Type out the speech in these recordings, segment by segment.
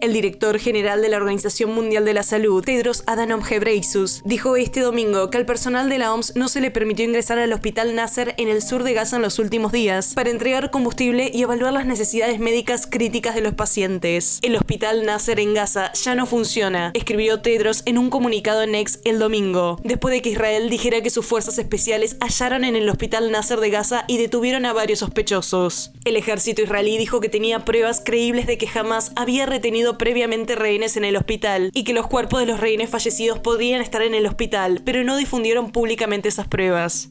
El director general de la Organización Mundial de la Salud, Tedros Adhanom Ghebreyesus, dijo este domingo que al personal de la OMS no se le permitió ingresar al hospital Nasser en el sur de Gaza en los últimos días para entregar combustible y evaluar las necesidades médicas críticas de los pacientes. El hospital Nasser en Gaza ya no funciona, escribió Tedros en un comunicado en X el domingo, después de que Israel dijera que sus fuerzas especiales hallaron en el hospital Nasser de Gaza y detuvieron a varios sospechosos. El ejército israelí dijo que tenía pruebas creíbles de que jamás había retenido previamente rehenes en el hospital y que los cuerpos de los rehenes fallecidos podrían estar en el hospital, pero no difundieron públicamente esas pruebas.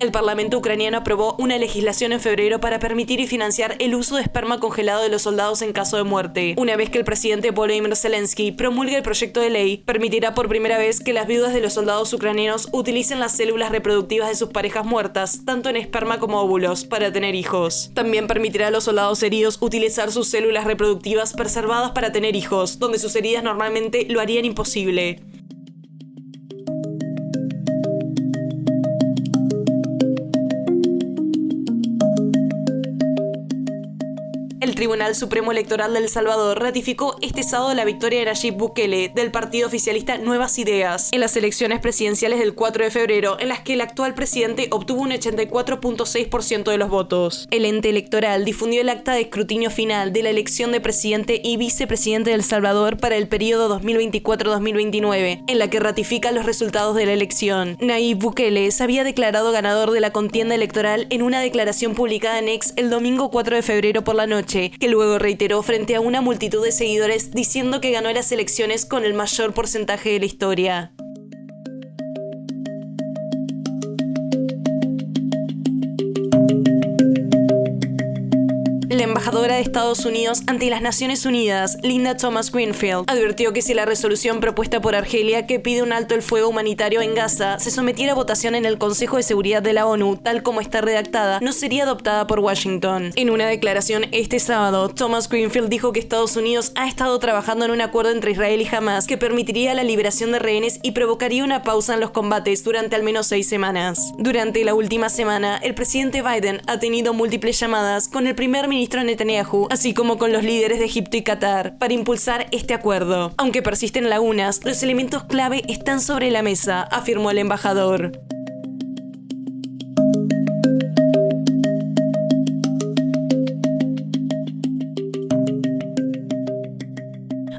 El Parlamento ucraniano aprobó una legislación en febrero para permitir y financiar el uso de esperma congelado de los soldados en caso de muerte. Una vez que el presidente Volodymyr Zelensky promulgue el proyecto de ley, permitirá por primera vez que las viudas de los soldados ucranianos utilicen las células reproductivas de sus parejas muertas, tanto en esperma como óvulos, para tener hijos. También permitirá a los soldados heridos utilizar sus células reproductivas preservadas para tener hijos, donde sus heridas normalmente lo harían imposible. Tribunal Supremo Electoral de El Salvador ratificó este sábado la victoria de Nayib Bukele del partido oficialista Nuevas Ideas en las elecciones presidenciales del 4 de febrero, en las que el actual presidente obtuvo un 84.6% de los votos. El ente electoral difundió el acta de escrutinio final de la elección de presidente y vicepresidente de El Salvador para el periodo 2024-2029, en la que ratifica los resultados de la elección. Nayib Bukele se había declarado ganador de la contienda electoral en una declaración publicada en Ex el domingo 4 de febrero por la noche que luego reiteró frente a una multitud de seguidores diciendo que ganó las elecciones con el mayor porcentaje de la historia. La embajadora de Estados Unidos ante las Naciones Unidas, Linda Thomas Greenfield, advirtió que si la resolución propuesta por Argelia que pide un alto el fuego humanitario en Gaza se sometiera a votación en el Consejo de Seguridad de la ONU, tal como está redactada, no sería adoptada por Washington. En una declaración este sábado, Thomas Greenfield dijo que Estados Unidos ha estado trabajando en un acuerdo entre Israel y Hamas que permitiría la liberación de rehenes y provocaría una pausa en los combates durante al menos seis semanas. Durante la última semana, el presidente Biden ha tenido múltiples llamadas con el primer ministro Netanyahu, así como con los líderes de Egipto y Qatar, para impulsar este acuerdo. Aunque persisten lagunas, los elementos clave están sobre la mesa, afirmó el embajador.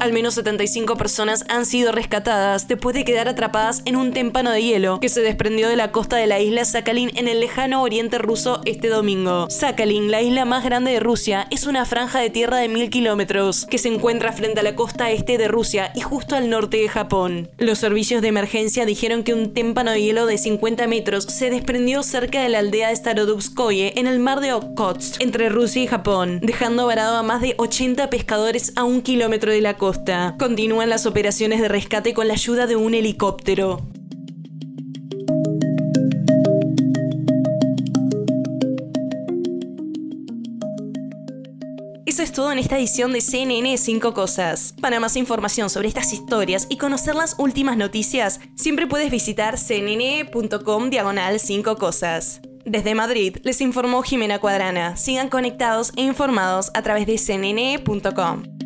Al menos 75 personas han sido rescatadas después de quedar atrapadas en un témpano de hielo que se desprendió de la costa de la isla Sakhalin en el lejano oriente ruso este domingo. Sakhalin, la isla más grande de Rusia, es una franja de tierra de mil kilómetros que se encuentra frente a la costa este de Rusia y justo al norte de Japón. Los servicios de emergencia dijeron que un témpano de hielo de 50 metros se desprendió cerca de la aldea de Starodubskoye en el mar de Okhotsk, entre Rusia y Japón, dejando varado a más de 80 pescadores a un kilómetro de la Continúan las operaciones de rescate con la ayuda de un helicóptero. Eso es todo en esta edición de CNN 5 Cosas. Para más información sobre estas historias y conocer las últimas noticias, siempre puedes visitar cnn.com diagonal 5 Cosas. Desde Madrid les informó Jimena Cuadrana. Sigan conectados e informados a través de cnn.com.